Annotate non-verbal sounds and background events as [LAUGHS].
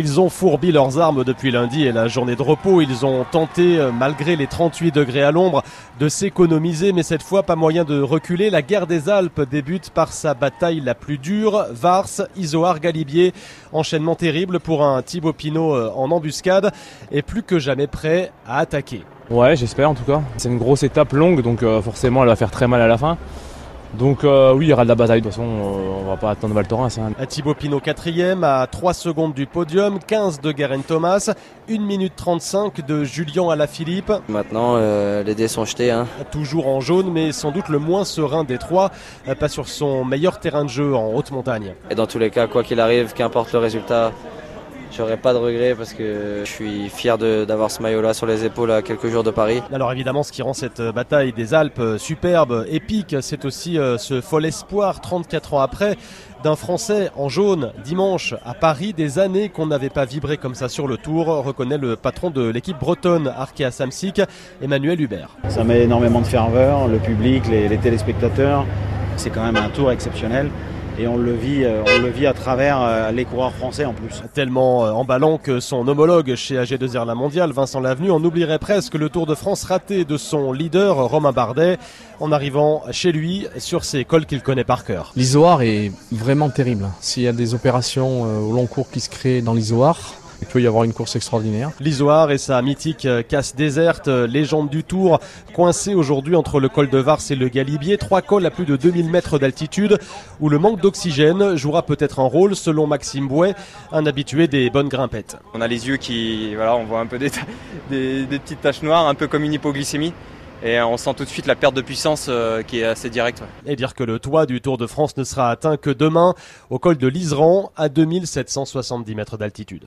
Ils ont fourbi leurs armes depuis lundi et la journée de repos. Ils ont tenté, euh, malgré les 38 degrés à l'ombre, de s'économiser, mais cette fois pas moyen de reculer. La guerre des Alpes débute par sa bataille la plus dure. Vars, Isoar, Galibier, enchaînement terrible pour un Thibaut Pinot euh, en embuscade et plus que jamais prêt à attaquer. Ouais, j'espère en tout cas. C'est une grosse étape longue, donc euh, forcément elle va faire très mal à la fin. Donc euh, oui, il y aura de la bataille, de toute façon, euh, on va pas attendre Val Thorens. Hein. Thibaut Pinot quatrième à 3 secondes du podium, 15 de Guerin Thomas, 1 minute 35 de Julien Alaphilippe. Maintenant, euh, les dés sont jetés. Hein. Toujours en jaune, mais sans doute le moins serein des trois, euh, pas sur son meilleur terrain de jeu en haute montagne. Et dans tous les cas, quoi qu'il arrive, qu'importe le résultat, J'aurais pas de regrets parce que je suis fier de- d'avoir ce maillot-là sur les épaules à quelques jours de Paris. Alors évidemment, ce qui rend cette bataille des Alpes euh, superbe, épique, c'est aussi euh, ce fol espoir, 34 ans après, d'un Français en jaune, dimanche, à Paris, des années qu'on n'avait pas vibré comme ça sur le tour, reconnaît le patron de l'équipe bretonne, Arkea Samsic, Emmanuel Hubert. Ça met énormément de ferveur, le public, les, les téléspectateurs. C'est quand même un tour exceptionnel et on le vit, euh, on le vit à travers euh, les coureurs français en plus. Tellement euh, emballant que son homologue chez AG2R La Mondiale, Vincent Lavenu, en oublierait presque le Tour de France raté de son leader, Romain Bardet, en arrivant chez lui sur ces cols qu'il connaît par cœur. L'isoar est vraiment terrible. S'il y a des opérations euh, au long cours qui se créent dans l'isoar, il peut y avoir une course extraordinaire. L'Isoar et sa mythique euh, casse déserte, euh, légende du Tour, coincée aujourd'hui entre le col de Vars et le Galibier, trois cols à plus de 2000 mètres d'altitude, où le manque d'oxygène jouera peut-être un rôle, selon Maxime Bouet, un habitué des bonnes grimpettes. On a les yeux qui, voilà, on voit un peu des, [LAUGHS] des, des petites taches noires, un peu comme une hypoglycémie. Et on sent tout de suite la perte de puissance euh, qui est assez directe. ouais. Et dire que le toit du Tour de France ne sera atteint que demain, au col de l'Iseran, à 2770 mètres d'altitude.